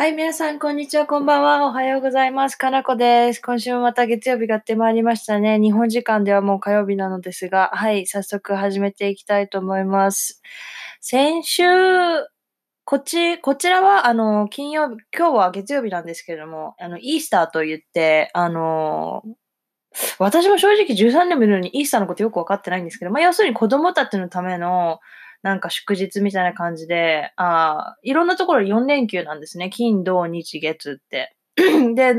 はい、皆さん、こんにちは、こんばんは。おはようございます。かなこです。今週もまた月曜日がやってまいりましたね。日本時間ではもう火曜日なのですが、はい、早速始めていきたいと思います。先週、こっち、こちらは、あの、金曜日、今日は月曜日なんですけれども、あの、イースターと言って、あの、私も正直13年もいるのにイースターのことよくわかってないんですけど、まあ、要するに子供たちのための、なんか祝日みたいな感じで、あいろんなところ4連休なんですね。金、土、日、月って。で、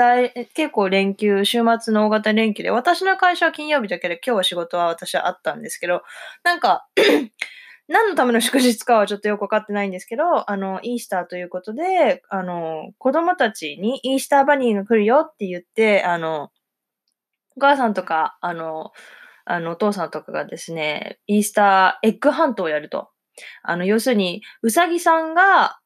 結構連休、週末の大型連休で、私の会社は金曜日だけで、今日は仕事は私はあったんですけど、なんか 何のための祝日かはちょっとよくわかってないんですけど、あの、イースターということで、あの、子供たちにイースターバニーが来るよって言って、あの、お母さんとか、あの、あの、お父さんとかがですね、イースターエッグハントをやると。あの、要するに、うさぎさんが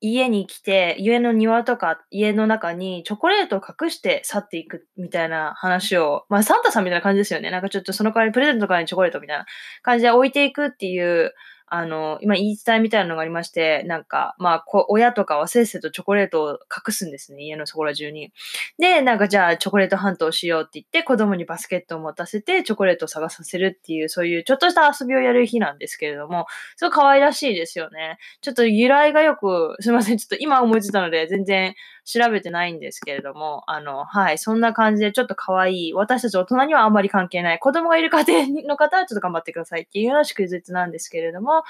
家に来て、家の庭とか家の中にチョコレートを隠して去っていくみたいな話を、まあサンタさんみたいな感じですよね。なんかちょっとその代わりプレゼントとかにチョコレートみたいな感じで置いていくっていうあの、今言い伝えみたいなのがありまして、なんか、まあ、こ親とかはせっせとチョコレートを隠すんですね、家のそこら中に。で、なんかじゃあチョコレートハントをしようって言って、子供にバスケットを持たせて、チョコレートを探させるっていう、そういうちょっとした遊びをやる日なんですけれども、すごい可愛らしいですよね。ちょっと由来がよく、すいません、ちょっと今思いついたので、全然調べてないんですけれども、あの、はい、そんな感じでちょっと可愛い、私たち大人にはあまり関係ない、子供がいる家庭の方はちょっと頑張ってくださいっていうような祝日なんですけれども、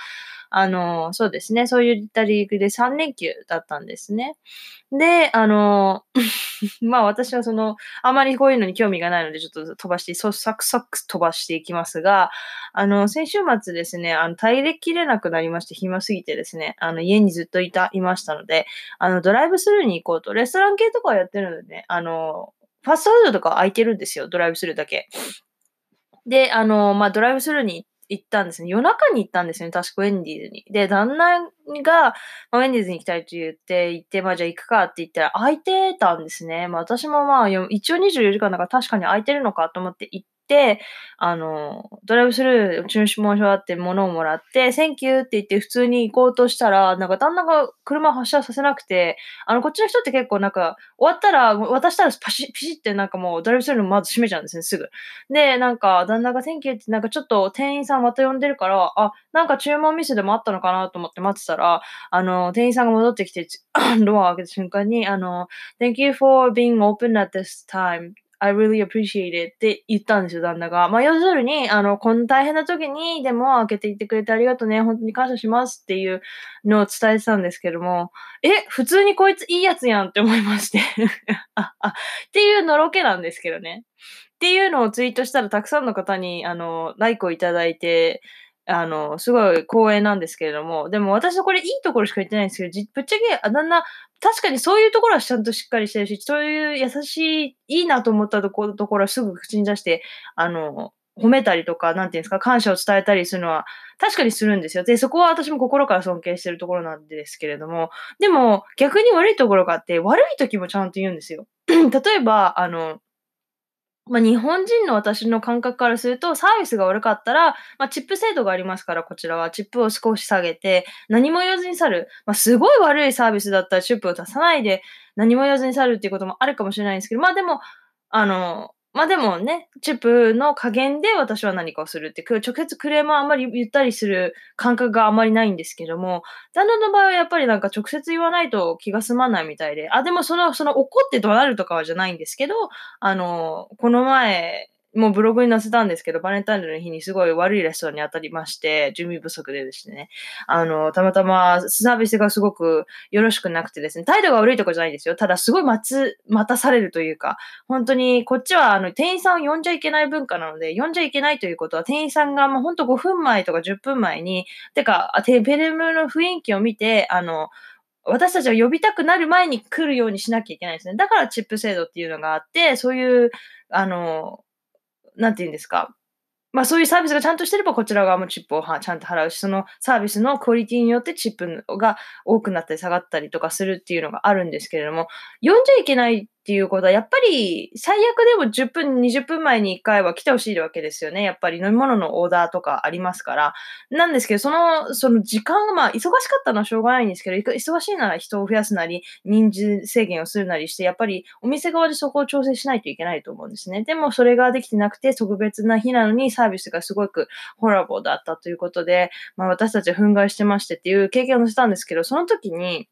あの、そうですね、そういった理由で3連休だったんですね。で、あの、まあ私はその、あまりこういうのに興味がないので、ちょっと飛ばして、そう、サクサク飛ばしていきますが、あの、先週末ですね、あの、耐えきれなくなりまして、暇すぎてですね、あの、家にずっといた、いましたので、あの、ドライブスルーに行こうと、レストラン系とかはやってるのでね、あの、ファストフードとか空いてるんですよ、ドライブスルーだけ。で、あの、まあ、ドライブスルーに行ったんですね。夜中に行ったんですよね。確かウェンディーズに。で、旦那が、まあ、ウェンディーズに行きたいと言って、行って、まあじゃあ行くかって言ったら空いてたんですね。まあ私もまあ一応24時間だから確かに空いてるのかと思って行っ、あの、ドライブスルー、注文書あって物をもらって、センキューって言って普通に行こうとしたら、なんか旦那が車発車させなくて、あの、こっちの人って結構なんか、終わったら、渡したらパシッピシってなんかもうドライブスルーまず閉めちゃうんですね、すぐ。で、なんか、旦那が Thank you ってなんかちょっと店員さんまた呼んでるから、あ、なんか注文ミスでもあったのかなと思って待ってたら、あの、店員さんが戻ってきて、ドアを開けた瞬間に、あの、Thank you for being open at this time. I really appreciate it って言ったんですよ、旦那が。まあ、要するに、あの、こん大変な時に、でも開けていってくれてありがとうね、本当に感謝しますっていうのを伝えてたんですけども、え、普通にこいついいやつやんって思いまして あ、あ、っていうのろけなんですけどね。っていうのをツイートしたらたくさんの方に、あの、ライクをいただいて、あの、すごい光栄なんですけれども、でも私はこれいいところしか言ってないんですけど、ぶっちゃけ、あだんな、確かにそういうところはちゃんとしっかりしてるし、そういう優しい、いいなと思ったとこところはすぐ口に出して、あの、褒めたりとか、なんていうんですか、感謝を伝えたりするのは、確かにするんですよ。で、そこは私も心から尊敬してるところなんですけれども、でも、逆に悪いところがあって、悪い時もちゃんと言うんですよ。例えば、あの、まあ、日本人の私の感覚からすると、サービスが悪かったら、まあ、チップ制度がありますから、こちらは。チップを少し下げて、何も言わずに去る。まあ、すごい悪いサービスだったら、チップを出さないで、何も言わずに去るっていうこともあるかもしれないんですけど、まあでも、あの、まあでもね、チップの加減で私は何かをするって、直接クレームはあんまり言ったりする感覚があんまりないんですけども、旦那の場合はやっぱりなんか直接言わないと気が済まないみたいで、あ、でもその、その怒って怒鳴るとかはじゃないんですけど、あの、この前、もうブログに載せたんですけど、バレンタインの日にすごい悪いレストランに当たりまして、準備不足でですね、あの、たまたまサービスがすごくよろしくなくてですね、態度が悪いとかじゃないんですよ。ただすごい待つ、待たされるというか、本当にこっちはあの店員さんを呼んじゃいけない文化なので、呼んじゃいけないということは店員さんがもう本当5分前とか10分前に、てか、テペレムの雰囲気を見て、あの、私たちは呼びたくなる前に来るようにしなきゃいけないですね。だからチップ制度っていうのがあって、そういう、あの、なんて言うんですか？まあそういうサービスがちゃんとしてればこちら側もチップをはちゃんと払うし、そのサービスのクオリティによってチップが多くなったり下がったりとかするっていうのがあるんですけれども、呼んじゃいけないっていうことは、やっぱり最悪でも10分、20分前に1回は来てほしいわけですよね。やっぱり飲み物のオーダーとかありますから。なんですけど、その、その時間が、まあ、忙しかったのはしょうがないんですけど、忙しいなら人を増やすなり、人数制限をするなりして、やっぱりお店側でそこを調整しないといけないと思うんですね。でもそれができてなくて、特別な日なのにサービスがすごくホラボーだったということで、まあ私たちは憤慨してましてっていう経験をしたんですけど、その時に、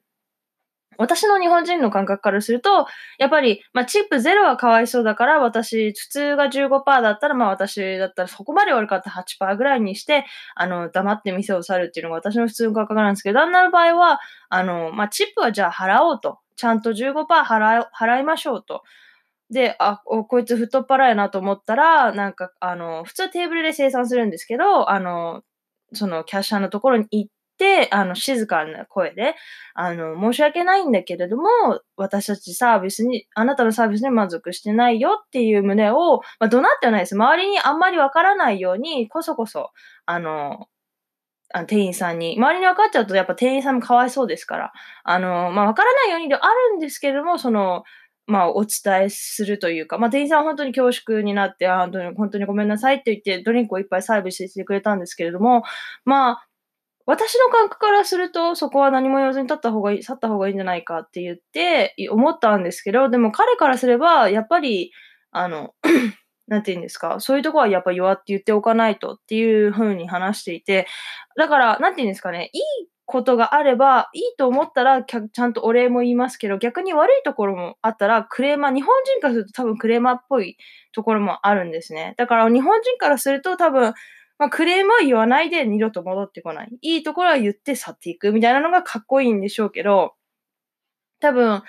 私の日本人の感覚からすると、やっぱり、まあ、チップゼロはかわいそうだから、私、普通が15%だったら、まあ、私だったらそこまで悪かった8%ぐらいにして、あの、黙って店を去るっていうのが私の普通の感覚なんですけど、旦那の場合は、あの、まあ、チップはじゃあ払おうと。ちゃんと15%払い払いましょうと。で、あ、こいつ太っ腹やなと思ったら、なんか、あの、普通テーブルで生産するんですけど、あの、そのキャッシャーのところに行って、あの、静かな声で、あの、申し訳ないんだけれども、私たちサービスに、あなたのサービスに満足してないよっていう旨を、まあ、怒鳴ってはないです。周りにあんまりわからないように、こそこそ、あの、あの店員さんに、周りに分かっちゃうとやっぱ店員さんもかわいそうですから、あの、まあ、分からないようにではあるんですけれども、その、まあ、お伝えするというか、まあ、店員さんは本当に恐縮になって、本当に、本当にごめんなさいって言って、ドリンクをいっぱいサービスしてくれたんですけれども、まあ、私の感覚からすると、そこは何も言わずに立った方がいい、去った方がいいんじゃないかって言って、思ったんですけど、でも彼からすれば、やっぱり、あの、なんて言うんですか、そういうとこはやっぱ弱って言っておかないとっていう風に話していて、だから、なんて言うんですかね、いいことがあれば、いいと思ったら、ちゃんとお礼も言いますけど、逆に悪いところもあったら、クレーマー、日本人からすると多分クレーマーっぽいところもあるんですね。だから日本人からすると多分、まあ、クレームは言わないで二度と戻ってこない。いいところは言って去っていくみたいなのがかっこいいんでしょうけど、多分、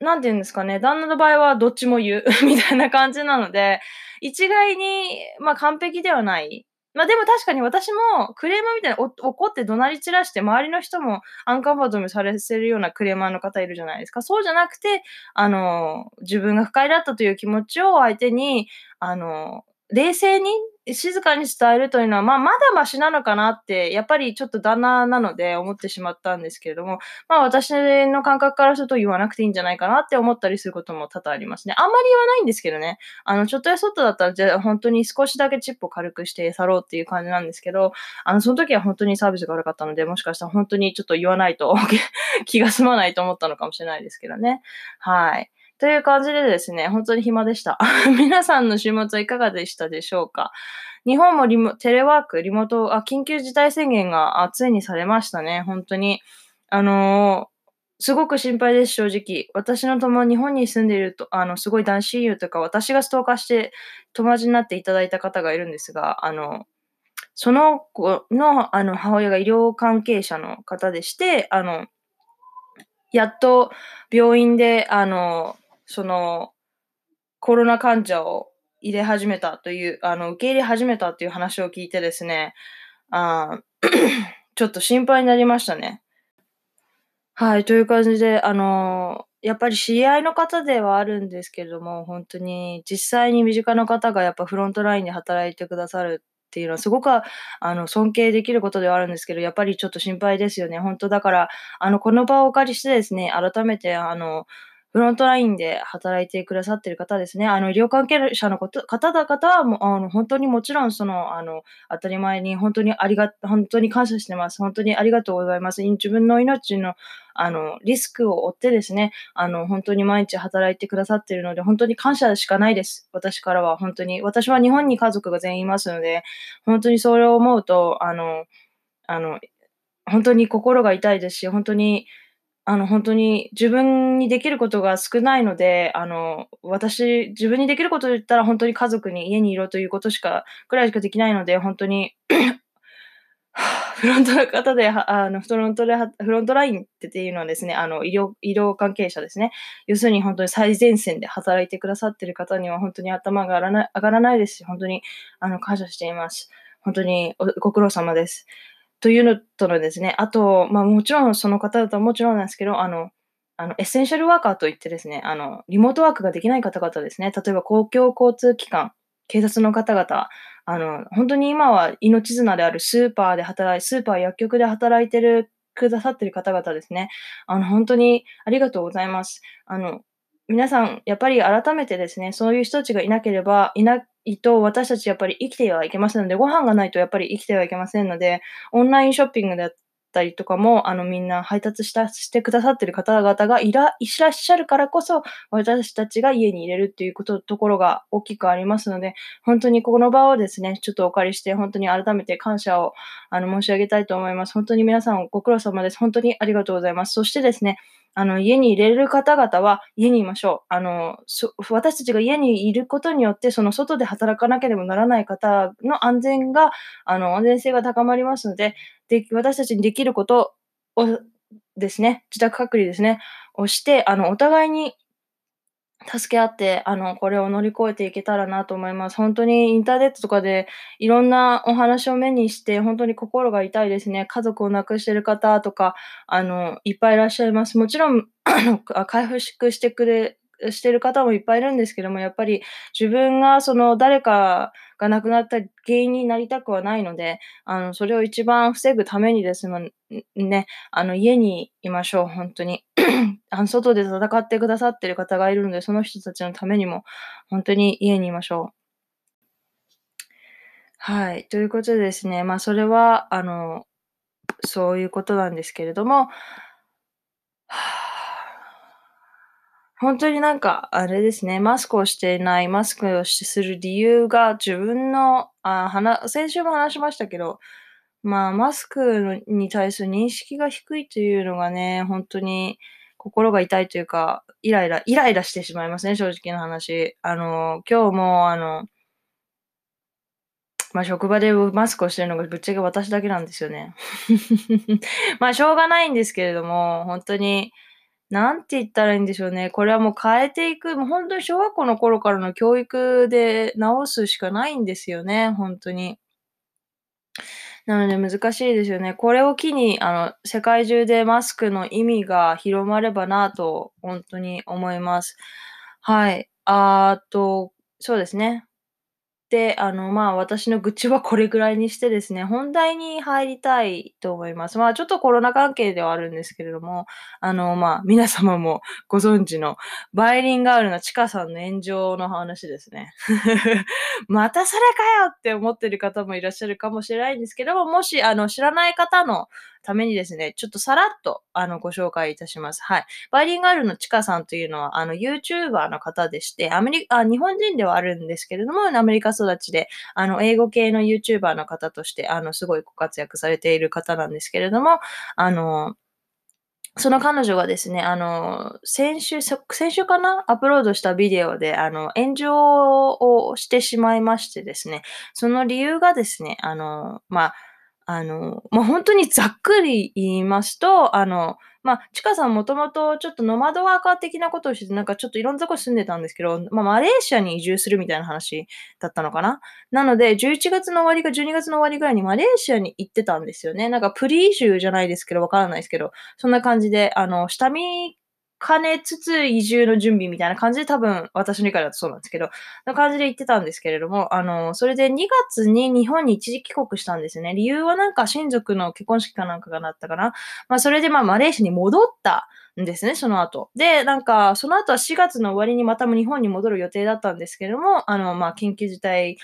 なんて言うんですかね、旦那の場合はどっちも言う みたいな感じなので、一概に、まあ完璧ではない。まあでも確かに私もクレーマーみたいな怒って怒鳴り散らして周りの人もアンカンファートにされせるようなクレーマーの方いるじゃないですか。そうじゃなくて、あの、自分が不快だったという気持ちを相手に、あの、冷静に静かに伝えるというのは、まあ、まだマシなのかなって、やっぱりちょっと旦那なので思ってしまったんですけれども、まあ、私の感覚からすると言わなくていいんじゃないかなって思ったりすることも多々ありますね。あんまり言わないんですけどね。あの、ちょっとやそっとだったら、じゃあ本当に少しだけチップを軽くして去ろうっていう感じなんですけど、あの、その時は本当にサービスが悪かったので、もしかしたら本当にちょっと言わないと 気が済まないと思ったのかもしれないですけどね。はい。という感じでですね、本当に暇でした。皆さんの週末はいかがでしたでしょうか？日本もリモテレワーク、リモート、あ、緊急事態宣言がついにされましたね。本当に。あのー、すごく心配です、正直。私の友、日本に住んでいると、あの、すごい男子友とか、私がストーカーして友達になっていただいた方がいるんですが、あの、その子の、あの、母親が医療関係者の方でして、あの、やっと病院で、あの、その、コロナ患者を入れ始めたという、あの、受け入れ始めたっていう話を聞いてですね、あ ちょっと心配になりましたね。はい、という感じで、あのやっぱり知り合いの方ではあるんですけれども、本当に実際に身近な方がやっぱフロントラインで働いてくださるっていうのはすごくあの尊敬できることではあるんですけど、やっぱりちょっと心配ですよね。本当だから、あの、この場をお借りしてですね、改めて、あの、フロントラインで働いてくださってる方ですね。あの、医療関係者のこと方々はもあの、本当にもちろん、その、あの、当たり前に本当にありが、本当に感謝してます。本当にありがとうございます。自分の命の、あの、リスクを負ってですね、あの、本当に毎日働いてくださってるので、本当に感謝しかないです。私からは、本当に。私は日本に家族が全員いますので、本当にそれを思うと、あの、あの、本当に心が痛いですし、本当に、あの、本当に自分にできることが少ないので、あの、私、自分にできることを言ったら本当に家族に家にいろということしか、くらいしかできないので、本当にフロントの方で、あの、フロントで、フロントラインっていうのはですね、あの、医療、医療関係者ですね。要するに本当に最前線で働いてくださってる方には本当に頭が上がらない、上がらないですし、本当に、あの、感謝しています。本当にご苦労様です。というのとのですね、あと、まあもちろんその方々はもちろんなんですけど、あの、あの、エッセンシャルワーカーといってですね、あの、リモートワークができない方々ですね、例えば公共交通機関、警察の方々、あの、本当に今は命綱であるスーパーで働い、スーパー薬局で働いてる、くださってる方々ですね。あの、本当にありがとうございます。あの、皆さん、やっぱり改めてですね、そういう人たちがいなければ、いなと私たちやっぱり生きてはいけませんので、ご飯がないとやっぱり生きてはいけませんので、オンラインショッピングだったりとかも、あの、みんな配達したしてくださってる方々がいらいらっしゃるからこそ、私たちが家に入れるっていうことところが大きくありますので、本当にこの場をですね、ちょっとお借りして、本当に改めて感謝を、あの、申し上げたいと思います。本当に皆さんご苦労様です。本当にありがとうございます。そしてですね、あの、家に入れる方々は家にいましょう。あの、私たちが家にいることによって、その外で働かなければならない方の安全が、あの、安全性が高まりますので、で、私たちにできることをですね、自宅隔離ですね、をして、あの、お互いに助け合って、あの、これを乗り越えていけたらなと思います。本当にインターネットとかでいろんなお話を目にして、本当に心が痛いですね。家族を亡くしてる方とか、あの、いっぱいいらっしゃいます。もちろん、あの、回復してくれしてる方もいっぱいいるんですけども、やっぱり自分がその誰かが亡くなった原因になりたくはないので、あの、それを一番防ぐためにですもね、あの、家にいましょう、本当に。あの、外で戦ってくださってる方がいるので、その人たちのためにも、本当に家にいましょう。はい。ということでですね、まあ、それは、あの、そういうことなんですけれども、本当になんか、あれですね、マスクをしていない、マスクをする理由が自分の、あは先週も話しましたけど、まあ、マスクに対する認識が低いというのがね、本当に心が痛いというか、イライラ、イライラしてしまいますね、正直な話。あの、今日も、あの、まあ、職場でマスクをしてるのがぶっちゃけ私だけなんですよね。まあ、しょうがないんですけれども、本当に、なんて言ったらいいんでしょうね。これはもう変えていく、もう本当に小学校の頃からの教育で直すしかないんですよね、本当に。なので難しいですよね。これを機に、あの、世界中でマスクの意味が広まればなと、本当に思います。はい。あと、そうですね。で、あの、まあ、私の愚痴はこれぐらいにしてですね、本題に入りたいと思います。まあ、ちょっとコロナ関係ではあるんですけれども、あの、まあ、皆様もご存知のバイリンガールのチカさんの炎上の話ですね。またそれかよって思ってる方もいらっしゃるかもしれないんですけども、もし、あの、知らない方のためにですね、ちょっとさらっと、あの、ご紹介いたします。はい。バイリンガールのチカさんというのは、あの、YouTuber の方でして、アメリカ、日本人ではあるんですけれども、アメリカ育ちで、あの、英語系の YouTuber の方として、あの、すごいご活躍されている方なんですけれども、あの、その彼女がですね、あの、先週、先週かなアップロードしたビデオで、あの、炎上をしてしまいましてですね、その理由がですね、あの、まあ、あの、まあ、本当にざっくり言いますと、あの、まあ、ちかさんもともとちょっとノマドワーカー的なことをして、なんかちょっといろんなとこ住んでたんですけど、まあ、マレーシアに移住するみたいな話だったのかな？なので、11月の終わりか12月の終わりぐらいにマレーシアに行ってたんですよね。なんかプリ移住じゃないですけど、わからないですけど、そんな感じで、あの、下見兼ねつつ移住の準備みたいな感じで多分私の理解だとそうなんですけど、な感じで言ってたんですけれども、あの、それで2月に日本に一時帰国したんですね。理由はなんか親族の結婚式かなんかがなったかな。まあそれでまあマレーシアに戻ったんですね、その後。で、なんか、その後は4月の終わりにまたも日本に戻る予定だったんですけれども、あの、まあ緊急事態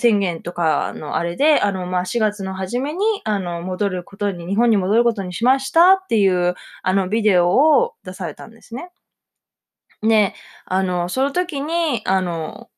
宣言とかのあれで、あの、まあ、4月の初めに、あの、戻ることに、日本に戻ることにしましたっていう、あの、ビデオを出されたんですね。で、あの、その時に、あの、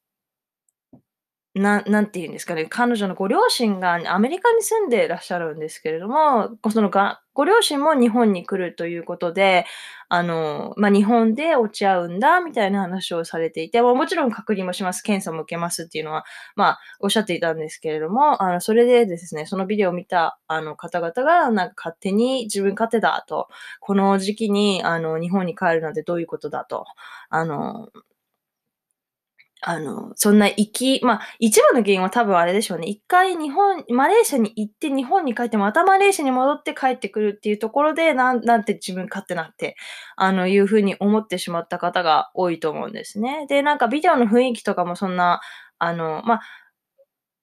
ななんて言うんですかね、彼女のご両親がアメリカに住んでいらっしゃるんですけれども、そのがご両親も日本に来るということで、あの、まあ、日本で落ち合うんだみたいな話をされていて、ま、もちろん隔離もします、検査も受けますっていうのは、まあ、おっしゃっていたんですけれども、あの、それでですね、そのビデオを見た、あの、方々が、なんか勝手に自分勝手だと、この時期に、あの、日本に帰るなんてどういうことだと、あの、あの、そんな行き、まあ、一番の原因は多分あれでしょうね。一回日本、マレーシアに行って日本に帰って、またマレーシアに戻って帰ってくるっていうところで、なん、なんて自分勝手なって、あの、いうふうに思ってしまった方が多いと思うんですね。で、なんかビデオの雰囲気とかもそんな、あの、ま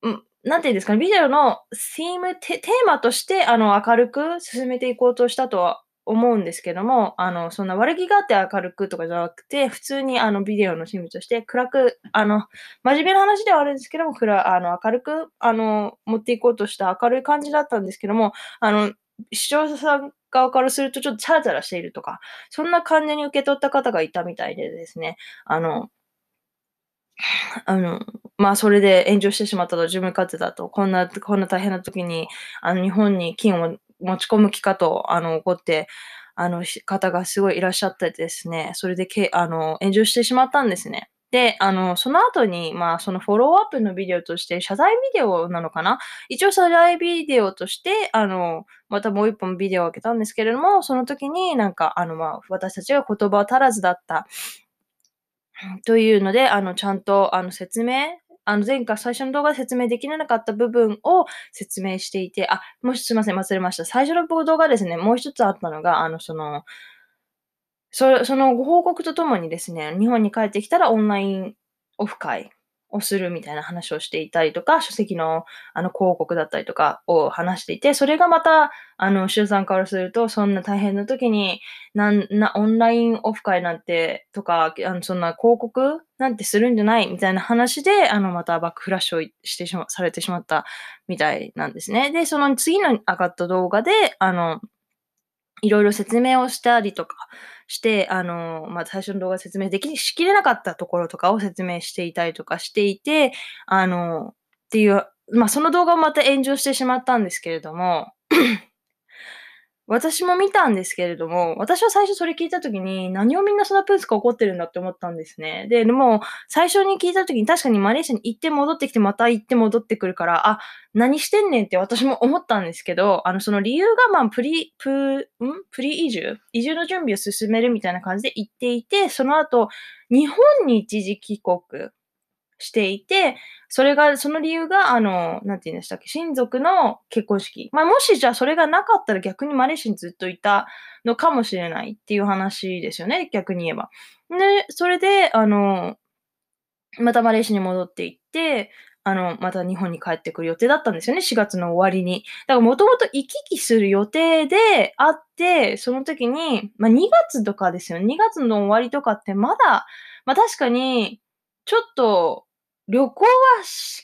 あ、ん、なんていうんですかね、ビデオのシーム、テーマとして、あの、明るく進めていこうとしたとは思うんですけども、あの、そんな悪気があって明るくとかじゃなくて、普通にあのビデオの趣味として暗く、あの、真面目な話ではあるんですけども、暗、あの、明るく、あの、持っていこうとした明るい感じだったんですけども、あの、視聴者さん側からするとちょっとチャラチャラしているとか、そんな感じに受け取った方がいたみたいでですね、あの、あの、まあ、それで炎上してしまったと、自分勝手だと、こんな、こんな大変な時に、あの、日本に金を持ち込む気かと、あの、怒って、あの、方がすごいいらっしゃってですね、それでけ、あの、炎上してしまったんですね。で、あの、その後に、まあ、そのフォローアップのビデオとして、謝罪ビデオなのかな？一応謝罪ビデオとして、あの、またもう一本ビデオを開けたんですけれども、その時になんか、あの、まあ、私たちが言葉足らずだった、というので、あの、ちゃんと、あの、説明あの、前回最初の動画で説明できなかった部分を説明していて、あ、もしすいません、忘れました。最初の動画ですね、もう一つあったのが、あの、その、そそのご報告とともにですね、日本に帰ってきたらオンラインオフ会をするみたいな話をしていたりとか、書籍のあの広告だったりとかを話していて、それがまた、あの、周さんからすると、そんな大変な時に、なん、な、オンラインオフ会なんて、とか、あの、そんな広告なんてするんじゃないみたいな話で、あの、またバックフラッシュをしてしま、されてしまったみたいなんですね。で、その次の上がった動画で、あの、いろいろ説明をしたりとかして、あの、まあ、最初の動画説明できしきれなかったところとかを説明していたりとかしていて、あの、っていう、まあ、その動画をまた炎上してしまったんですけれども、私も見たんですけれども、私は最初それ聞いたときに、何をみんなそんなプースが怒ってるんだって思ったんですね。で、でも、最初に聞いたときに確かにマレーシアに行って戻ってきて、また行って戻ってくるから、あ、何してんねんって私も思ったんですけど、あの、その理由が、まあ、プリ、プ、ん？プリ移住？移住の準備を進めるみたいな感じで言っていて、その後、日本に一時帰国していて、それが、その理由が、あの、なんて言うんでしたっけ、親族の結婚式。まあ、もしじゃあそれがなかったら逆にマレーシアにずっといたのかもしれないっていう話ですよね、逆に言えば。で、それで、あの、またマレーシアに戻っていって、あの、また日本に帰ってくる予定だったんですよね、4月の終わりに。だからもともと行き来する予定であって、その時に、まあ、2月とかですよ。2月の終わりとかってまだ、まあ、確かに、ちょっと、旅行は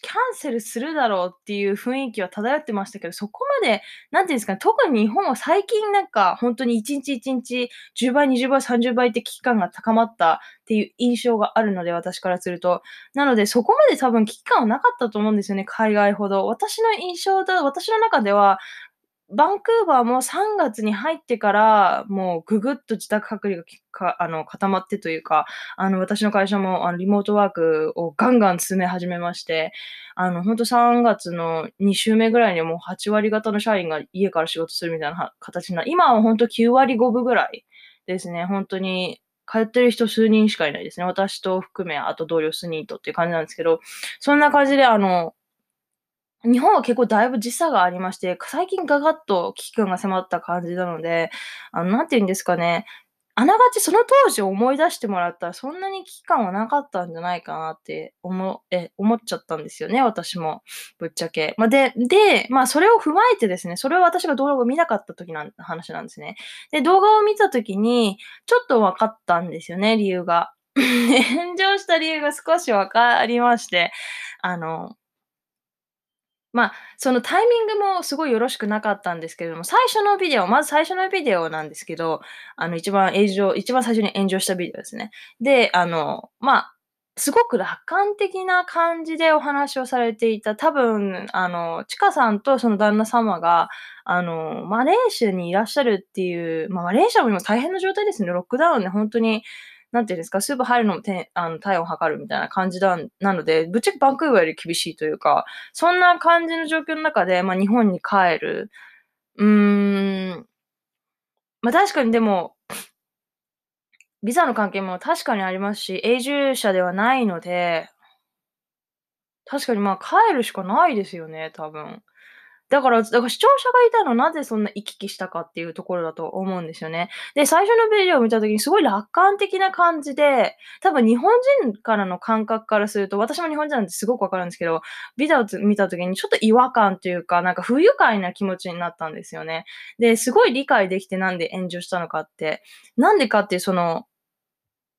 キャンセルするだろうっていう雰囲気は漂ってましたけど、そこまで、なんていうんですかね、特に日本は最近なんか、本当に1日1日10倍、20倍、30倍って危機感が高まったっていう印象があるので、私からすると。なので、そこまで多分危機感はなかったと思うんですよね、海外ほど。私の印象だ、私の中では、バンクーバーも3月に入ってから、もうぐぐっと自宅隔離がかあの固まってというか、あの私の会社もあのリモートワークをガンガン進め始めまして、あの本当3月の2週目ぐらいにもう8割方の社員が家から仕事するみたいな形な、今は本当9割5分ぐらいですね、本当に通ってる人数人しかいないですね。私と含め、あと同僚数人とっていう感じなんですけど、そんな感じで、あの、日本は結構だいぶ時差がありまして、最近ガガッと危機感が迫った感じなので、あの、なんて言うんですかね、あながちその当時を思い出してもらったら、そんなに危機感はなかったんじゃないかなって思え思っちゃったんですよね、私も。ぶっちゃけ。まあ、で、で、まあ、それを踏まえてですね、それは私が動画を見なかった時の話なんですね。で、動画を見た時に、ちょっと分かったんですよね、理由が。炎上した理由が少し分かりまして、あの、まあ、そのタイミングもすごいよろしくなかったんですけれども、最初のビデオ、まず最初のビデオなんですけど、あの、一番炎上、一番最初に炎上したビデオですね。で、あの、まあ、すごく楽観的な感じでお話をされていた。多分、あの、ちかさんとその旦那様が、あの、マレーシアにいらっしゃるっていう、まあ、マレーシアも今大変な状態ですね。ロックダウンで本当に、なんていうんですか、スーパー入るのもてあの体温を測るみたいな感じだなので、ぶっちゃけバンクーバーより厳しいというか、そんな感じの状況の中で、まあ、日本に帰る。うーん。まあ、確かにでも、ビザの関係も確かにありますし、永住者ではないので、確かにまあ帰るしかないですよね、多分。だから、だから視聴者がいたのなぜそんな行き来したかっていうところだと思うんですよね。で、最初のビデオを見た時にすごい楽観的な感じで、多分日本人からの感覚からすると、私も日本人なんてすごくわかるんですけど、ビデオを見た時にちょっと違和感というか、なんか不愉快な気持ちになったんですよね。で、すごい理解できてなんで炎上したのかって、なんでかっていうその、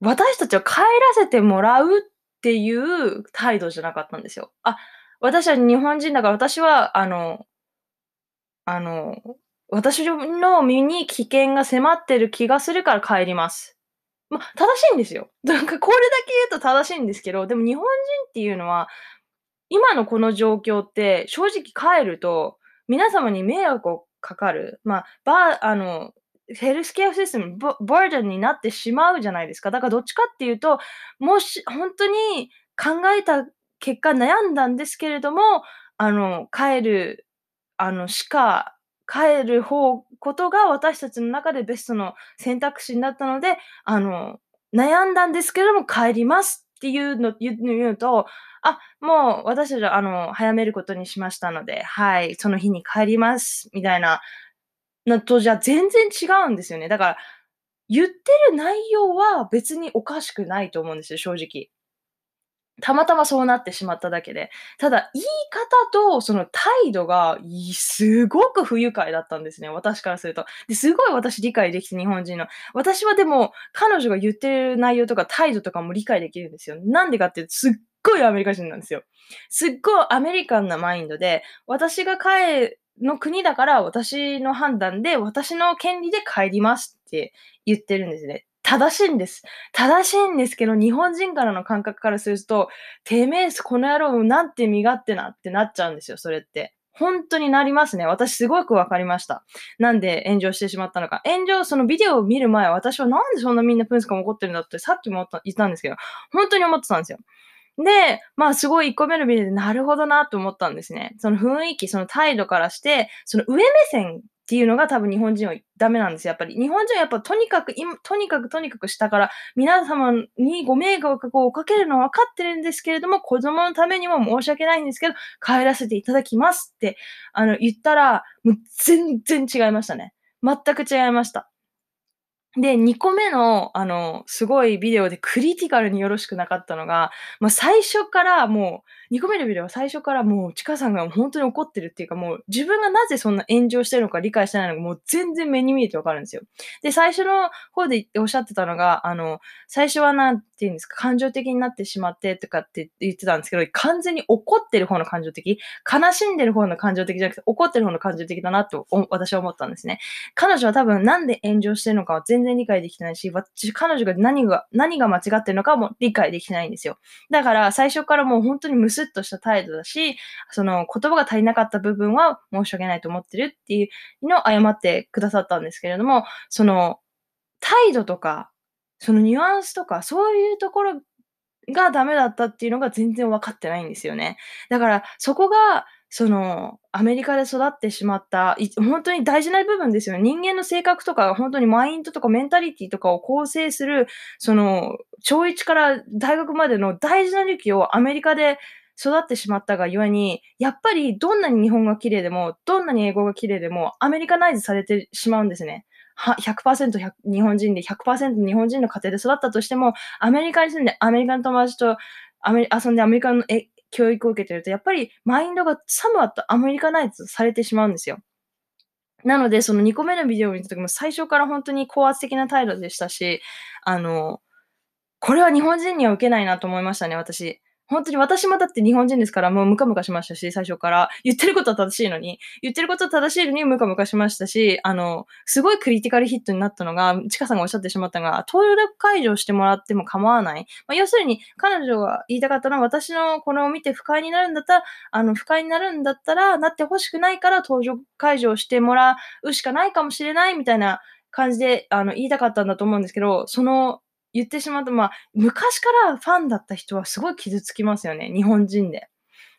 私たちを帰らせてもらうっていう態度じゃなかったんですよ。あ、私は日本人だから私は、あの、あの、私の身に危険が迫ってる気がするから帰ります。ま、正しいんですよ。なんかこれだけ言うと正しいんですけど、でも日本人っていうのは、今のこの状況って正直帰ると、皆様に迷惑をかかる。まあ、ばあの、ヘルスケアシステム、バーデンになってしまうじゃないですか。だからどっちかっていうと、もし本当に考えた結果悩んだんですけれども、あの、帰る、あの、しか帰る方ことが私たちの中でベストの選択肢になったので、あの、悩んだんですけれども帰りますっていうの言うと、あ、もう私たちはあの、早めることにしましたので、はい、その日に帰りますみたいなのとじゃ全然違うんですよね。だから、言ってる内容は別におかしくないと思うんですよ、正直。たまたまそうなってしまっただけで。ただ、言い方とその態度が、すごく不愉快だったんですね、私からすると。で、すごい私理解できて、日本人の。私はでも、彼女が言ってる内容とか態度とかも理解できるんですよ。なんでかっていうと、すっごいアメリカ人なんですよ。すっごいアメリカンなマインドで、私が帰の国だから私の判断で、私の権利で帰りますって言ってるんですね。正しいんです。正しいんですけど、日本人からの感覚からすると、てめえ、この野郎、なんて身勝手なってなっちゃうんですよ、それって。本当になりますね。私すごくわかりました。なんで炎上してしまったのか。炎上、そのビデオを見る前、私はなんでそんなみんなプンスカも怒ってるんだってさっきも言ったんですけど、本当に思ってたんですよ。で、まあすごい1個目のビデオでなるほどなと思ったんですね。その雰囲気、その態度からして、その上目線っていうのが多分日本人はダメなんですよ。やっぱり。日本人はやっぱとにかく、とにかくとにかく下から皆様にご迷惑をかけるのは分かってるんですけれども、子供のためにも申し訳ないんですけど、帰らせていただきますって、あの、言ったら、もう全然違いましたね。全く違いました。で、2個目の、あの、すごいビデオでクリティカルによろしくなかったのが、まあ、最初からもう、2個目のビデオは最初からもう、ちかさんが本当に怒ってるっていうか、もう、自分がなぜそんな炎上してるのか理解してないのか、もう全然目に見えてわかるんですよ。で、最初の方でおっしゃってたのが、あの、最初はなんて言うんですか、感情的になってしまってとかって言ってたんですけど、完全に怒ってる方の感情的、悲しんでる方の感情的じゃなくて、怒ってる方の感情的だなと私は思ったんですね。彼女は多分なんで炎上してるのかは全然理解できてないし、私、彼女が何が、何が間違ってるのかも理解できてないんですよ。だから、最初からもう本当にスッとした態度だし、その言葉が足りなかった部分は申し訳ないと思ってるっていうのを謝ってくださったんですけれども、その、態度とか、そのニュアンスとか、そういうところがダメだったっていうのが全然分かってないんですよね。だから、そこがその、アメリカで育ってしまった、本当に大事な部分ですよね。人間の性格とか、本当にマインドとかメンタリティとかを構成する、その、小1から大学までの大事な時期をアメリカで育ってしまったがゆえに、やっぱりどんなに日本が綺麗でも、どんなに英語が綺麗でも、アメリカナイズされてしまうんですね。100%, 日本人で100%日本人の家庭で育ったとしても、アメリカに住んでアメリカの友達とアメ遊んでアメリカの教育を受けてると、やっぱりマインドがサムワットアメリカナイズされてしまうんですよ。なので、その2個目のビデオを見た時も最初から本当に高圧的な態度でしたし、あの、これは日本人には受けないなと思いましたね、私。本当に私もだって日本人ですから、もうムカムカしましたし、最初から。言ってることは正しいのに、言ってることは正しいのにムカムカしましたし、あの、すごいクリティカルヒットになったのが、チカさんがおっしゃってしまったのが、登録解除してもらっても構わない。まあ、要するに、彼女が言いたかったのは、私のこれを見て不快になるんだったら、あの、不快になるんだったら、なってほしくないから登場解除してもらうしかないかもしれないみたいな感じで、あの、言いたかったんだと思うんですけど、その、言ってしまうと、まあ、昔からファンだった人はすごい傷つきますよね、日本人で。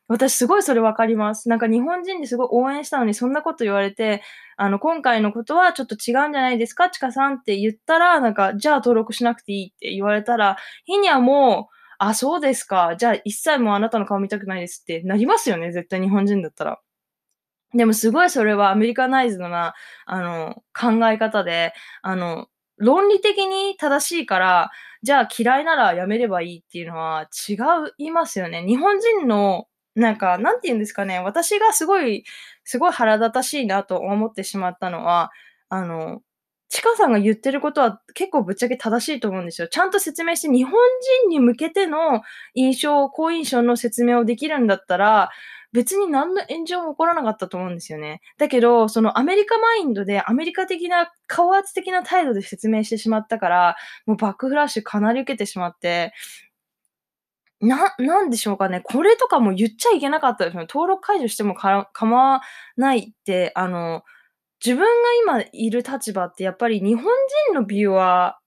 私すごいそれわかります。なんか日本人ですごい応援したのにそんなこと言われて、あの、今回のことはちょっと違うんじゃないですか？ちかさんって言ったら、なんか、じゃあ登録しなくていいって言われたら、日にはもう、あ、そうですか。じゃあ一切もうあなたの顔見たくないですってなりますよね。絶対日本人だったら。でもすごいそれはアメリカナイズドな、あの、考え方で、あの、論理的に正しいから、じゃあ嫌いならやめればいいっていうのは違いますよね。日本人の、なんか、なんて言うんですかね、私がすごい、すごい腹立たしいなと思ってしまったのは、あの、ちかさんが言ってることは結構ぶっちゃけ正しいと思うんですよ。ちゃんと説明して日本人に向けての印象、好印象の説明をできるんだったら、別に何の炎上も起こらなかったと思うんですよね。だけど、そのアメリカマインドでアメリカ的な高圧的な態度で説明してしまったから、もうバックフラッシュかなり受けてしまって、な、なんでしょうかね。これとかも言っちゃいけなかったですよね。登録解除してもか構わないって、あの、自分が今いる立場ってやっぱり日本人のビューワ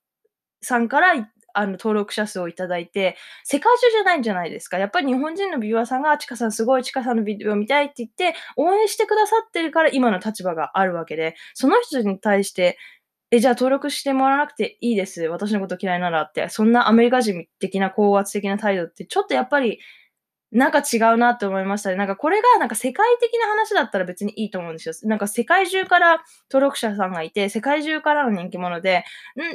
ーさんからあの、登録者数をいただいて、世界中じゃないんじゃないですか。やっぱり日本人のビューワーさんが、ちかさんすごい、ちかさんのビデオ見たいって言って、応援してくださってるから今の立場があるわけで、その人に対して、え、じゃあ登録してもらわなくていいです。私のこと嫌いならって、そんなアメリカ人的な高圧的な態度って、ちょっとやっぱりなんか違うなって思いましたね。なんかこれがなんか世界的な話だったら別にいいと思うんですよ。なんか世界中から登録者さんがいて、世界中からの人気者で、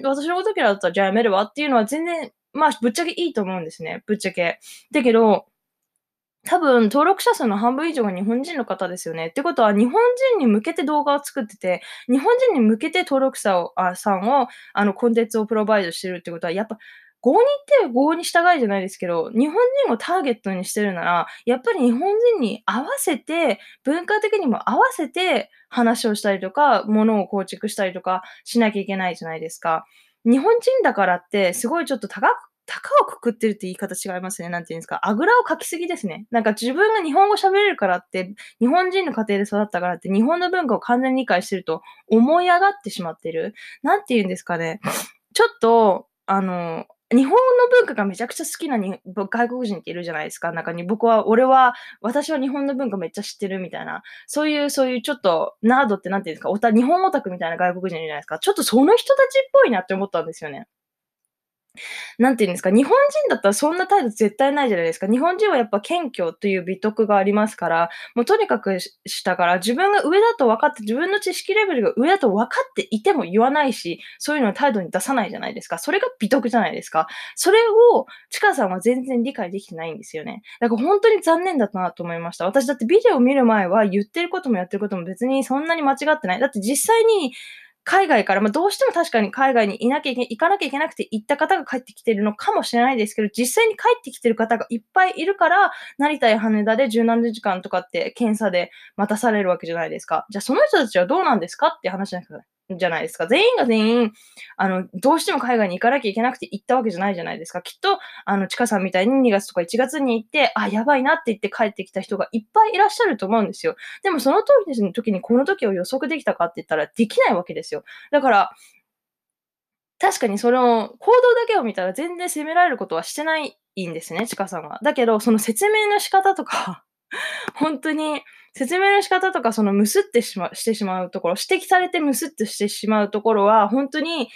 ん私のこと嫌だったらじゃあやめるわっていうのは全然、まあぶっちゃけいいと思うんですね。ぶっちゃけ。だけど、多分、登録者数の半分以上が日本人の方ですよね。ってことは、日本人に向けて動画を作ってて、日本人に向けて登録者を、あさんを、あの、コンテンツをプロバイドしてるってことは、やっぱ、合にって合に従いじゃないですけど、日本人をターゲットにしてるなら、やっぱり日本人に合わせて、文化的にも合わせて話をしたりとか、ものを構築したりとかしなきゃいけないじゃないですか。日本人だからって、すごいちょっと高く、高をくくってるって言い方違いますね。なんて言うんですか。あぐらをかきすぎですね。なんか自分が日本語喋れるからって、日本人の家庭で育ったからって、日本の文化を完全に理解してると思い上がってしまってる。なんて言うんですかね。ちょっと、あの、日本の文化がめちゃくちゃ好きなに外国人っているじゃないですか。中に僕は、俺は、私は日本の文化めっちゃ知ってるみたいな。そういう、そういうちょっと、ナードってなんていうんですか、おた日本オタクみたいな外国人いるじゃないですか。ちょっとその人たちっぽいなって思ったんですよね。なんて言うんですか、日本人だったらそんな態度絶対ないじゃないですか。日本人はやっぱ謙虚という美徳がありますから、もうとにかくしたから、自分が上だと分かって、自分の知識レベルが上だと分かっていても言わないし、そういうのを態度に出さないじゃないですか。それが美徳じゃないですか。それを、チカさんは全然理解できてないんですよね。だから本当に残念だったなと思いました。私だってビデオを見る前は言ってることもやってることも別にそんなに間違ってない。だって実際に海外から、まあ、どうしても確かに海外にいなきゃいけ、行かなきゃいけなくて行った方が帰ってきてるのかもしれないですけど、実際に帰ってきてる方がいっぱいいるから、成田や羽田で十何時間とかって検査で待たされるわけじゃないですか。じゃあその人たちはどうなんですかって話なんですかじゃないですか。全員が全員、あの、どうしても海外に行かなきゃいけなくて行ったわけじゃないじゃないですか。きっと、あの、ちかさんみたいに2月とか1月に行って、あ、やばいなって言って帰ってきた人がいっぱいいらっしゃると思うんですよ。でもその時の時にこの時を予測できたかって言ったらできないわけですよ。だから、確かにその行動だけを見たら全然責められることはしてないんですね、ちかさんは。だけど、その説明の仕方とか 本当に、説明の仕方とか、そのむすってしま、してしまうところ、指摘されてむすってしてしまうところは、本当に、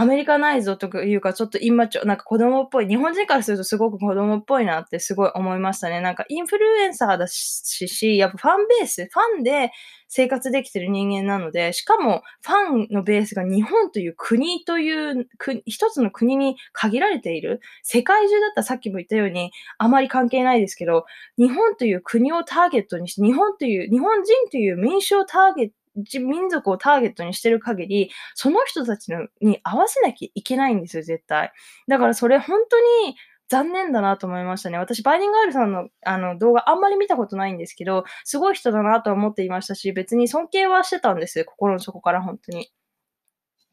アメリカナイズというか、ちょっと今ちょ、なんか子供っぽい、日本人からするとすごく子供っぽいなってすごい思いましたね。なんかインフルエンサーだし、しやっぱファンベース、ファンで生活できてる人間なので、しかもファンのベースが日本という国という、一つの国に限られている。世界中だったらさっきも言ったように、あまり関係ないですけど、日本という国をターゲットにして、日本という、日本人という民主をターゲット民族をターゲットにしてる限り、その人たちのに合わせなきゃいけないんですよ、絶対。だからそれ本当に残念だなと思いましたね。私、バイリンガールさんのあの動画あんまり見たことないんですけど、すごい人だなと思っていましたし、別に尊敬はしてたんですよ、心の底から本当に。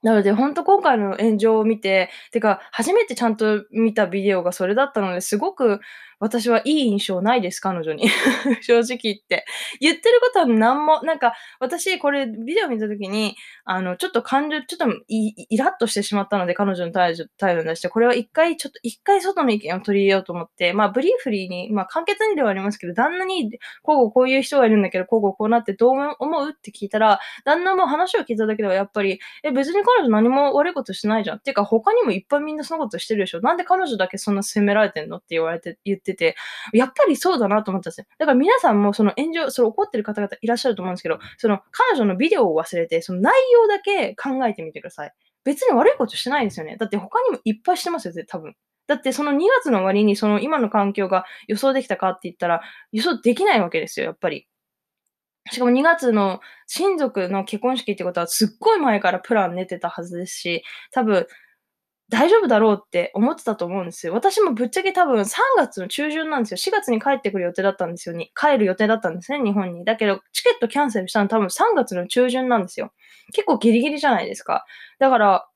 なので、ほんと今回の炎上を見て、てか、初めてちゃんと見たビデオがそれだったので、すごく私はいい印象ないです、彼女に。正直言って。言ってることは何も、なんか、私、これ、ビデオ見たときに、あの、ちょっと感情、ちょっとイイラッとしてしまったので、彼女の態度態度に出して、これは一回、ちょっと一回外の意見を取り入れようと思って、まあ、ブリーフリーに、まあ、簡潔にではありますけど、旦那に、こうこういう人がいるんだけど、こうこうこうなってどう思う？って聞いたら、旦那も話を聞いただけでは、やっぱり、え、別に彼女何も悪いことしてないじゃん。っていうか、他にもいっぱいみんなそのことしてるでしょ。なんで彼女だけそんな責められてんの？って言われて、言ってて、やっぱりそうだなと思ったんですよ。だから皆さんもその炎上、それ怒ってる方々いらっしゃると思うんですけど、その彼女のビデオを忘れて、その内容だけ考えてみてください。別に悪いことしてないですよね。だって他にもいっぱいしてますよ、多分。だってその2月の終わりにその今の環境が予想できたかって言ったら予想できないわけですよ、やっぱり。しかも2月の親族の結婚式ってことはすっごい前からプラン練ってたはずですし、多分大丈夫だろうって思ってたと思うんですよ。私もぶっちゃけ多分3月の中旬なんですよ。4月に帰ってくる予定だったんですよ。に帰る予定だったんですね、日本に。だけど、チケットキャンセルしたの多分3月の中旬なんですよ。結構ギリギリじゃないですか。だから、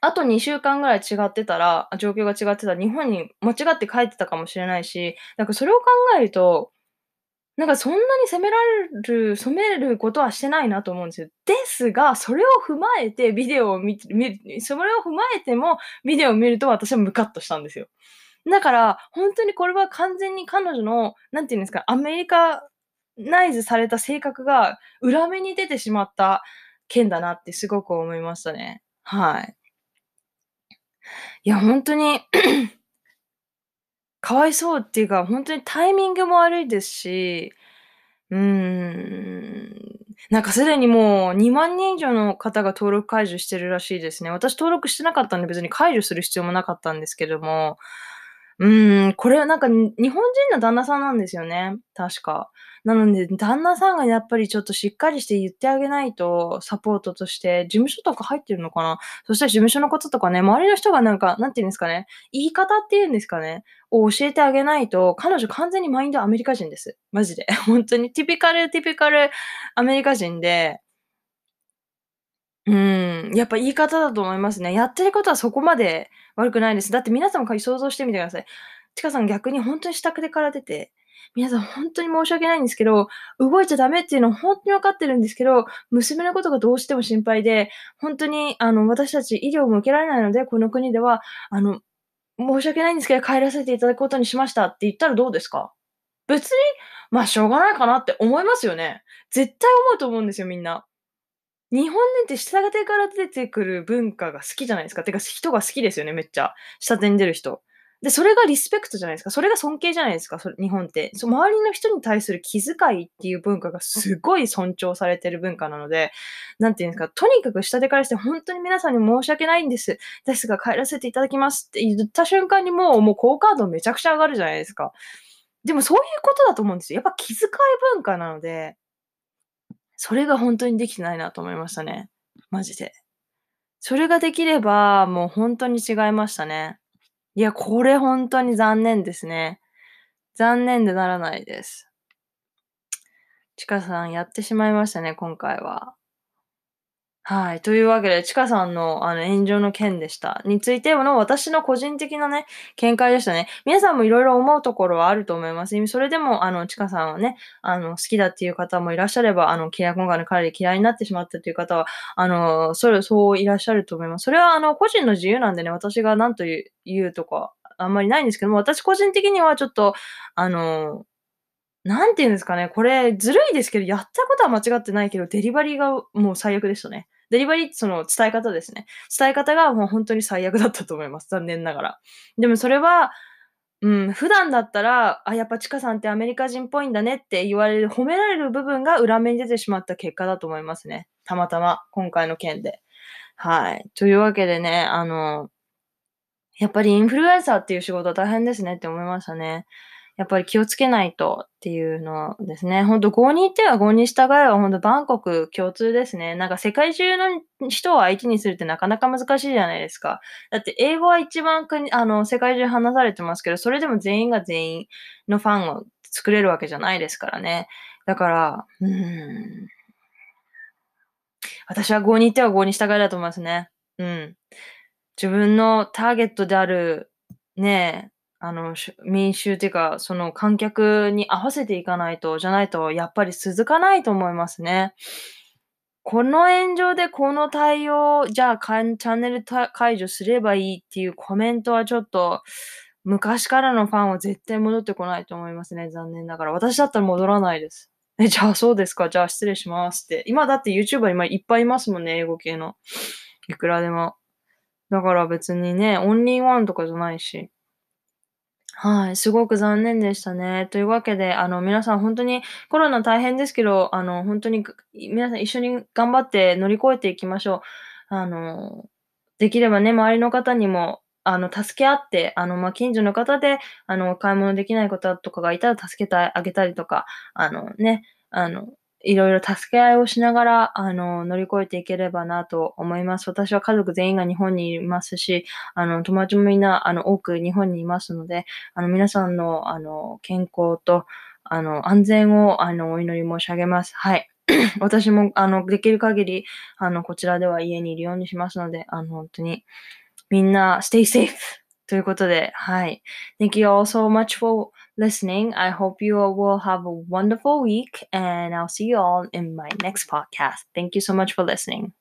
あと2週間ぐらい違ってたら、状況が違ってたら、日本に間違って帰ってたかもしれないし、なんかそれを考えると、なんかそんなに責められる、染めることはしてないなと思うんですよ。ですが、それを踏まえてビデオを見見それを踏まえてもビデオを見ると私はムカッとしたんですよ。だから、本当にこれは完全に彼女の、なんていうんですか、アメリカナイズされた性格が裏目に出てしまった件だなってすごく思いましたね。はい。いや、本当にかわいそうっていうか、本当にタイミングも悪いですし、うーん、なんかすでにもう2万人以上の方が登録解除してるらしいですね。私登録してなかったんで別に解除する必要もなかったんですけども、うーん、これはなんか日本人の旦那さんなんですよね、確か。なので、旦那さんがやっぱりちょっとしっかりして言ってあげないと、サポートとして、事務所とか入ってるのかな？そしたら事務所のこととかね、周りの人がなんか、なんて言うんですかね、言い方っていうんですかね、を教えてあげないと、彼女完全にマインドアメリカ人です。マジで。本当に、ティピカル、ティピカルアメリカ人で、うん、やっぱ言い方だと思いますね。やってることはそこまで悪くないです。だって皆さんも想像してみてください。ちかさん逆に本当に下手から出て、皆さん本当に申し訳ないんですけど、動いちゃダメっていうのは本当に分かってるんですけど、娘のことがどうしても心配で、本当にあの、私たち医療も受けられないので、この国では、あの、申し訳ないんですけど、帰らせていただくことにしましたって言ったらどうですか？別に、まあしょうがないかなって思いますよね。絶対思うと思うんですよ、みんな。日本人って下手から出てくる文化が好きじゃないですか。てか人が好きですよね、めっちゃ。下手に出る人。で、それがリスペクトじゃないですか。それが尊敬じゃないですか、それ日本って。そ周りの人に対する気遣いっていう文化がすごい尊重されてる文化なので、なんていうんですか、とにかく下手からして本当に皆さんに申し訳ないんです。ですが帰らせていただきますって言った瞬間にもう、もう好カードめちゃくちゃ上がるじゃないですか。でもそういうことだと思うんですよ。やっぱ気遣い文化なので、それが本当にできてないなと思いましたね。マジで。それができれば、もう本当に違いましたね。いや、これ本当に残念ですね。残念でならないです。ちかさんやってしまいましたね、今回は。はい。というわけで、ちかさんのあの炎上の件でした。についての私の個人的なね、見解でしたね。皆さんもいろいろ思うところはあると思います。それでも、あの、ちかさんはね、あの、好きだっていう方もいらっしゃれば、あの、嫌い、今回の彼で嫌いになってしまったという方は、あの、それ、そういらっしゃると思います。それは、あの、個人の自由なんでね、私が何と言うとか、あんまりないんですけども、私個人的にはちょっと、あの、なんて言うんですかね、これずるいですけど、やったことは間違ってないけど、デリバリーがもう最悪でしたね。デリバリーってその伝え方ですね。伝え方がもう本当に最悪だったと思います。残念ながら。でもそれは、うん、普段だったら、あ、やっぱチカさんってアメリカ人っぽいんだねって言われる、褒められる部分が裏目に出てしまった結果だと思いますね。たまたま、今回の件で。はい。というわけでね、あの、やっぱりインフルエンサーっていう仕事は大変ですねって思いましたね。やっぱり気をつけないとっていうのですね。ほんと、合に行っては合に従いはほんとバンコク共通ですね。なんか世界中の人を相手にするってなかなか難しいじゃないですか。だって英語は一番国、あの、世界中話されてますけど、それでも全員が全員のファンを作れるわけじゃないですからね。だから、うん。私は合に行っては合に従いだと思いますね。うん。自分のターゲットである、ねえ、あの、民衆っていうか、その観客に合わせていかないと、じゃないと、やっぱり続かないと思いますね。この炎上でこの対応、じゃあチャンネル解除すればいいっていうコメントはちょっと、昔からのファンは絶対戻ってこないと思いますね。残念ながら。私だったら戻らないです。え、じゃあそうですか。じゃあ失礼しますって。今だって YouTuber 今いっぱいいますもんね。英語系の。いくらでも。だから別にね、オンリーワンとかじゃないし。はい、すごく残念でしたね。というわけで、あの、皆さんほんとにコロナ大変ですけど、あの、ほんとに、皆さん一緒に頑張って乗り越えていきましょう。あの、できればね、周りの方にも、あの、助け合って、あの、ま、近所の方で、あの、買い物できない方とかがいたら助けてあげたりとか、あの、ね、あの、色々助け合いをしながら、あの、乗り越えていければなと思います。私は家族全員が日本にいますし、あの、友達もみんな、あの、多く日本にいますので、あの、皆さんの、あの、健康と、あの、安全を、あの、お祈り申し上げます。はい。私も、あの、できる限り、あの、こちらでは家にいるようにしますので、あの、ほんとに、みんな stay safe ということで、はい。Thank you all so much for listening. I hope you all will have a wonderful week, and I'll see you all in my next podcast. Thank you so much for listening.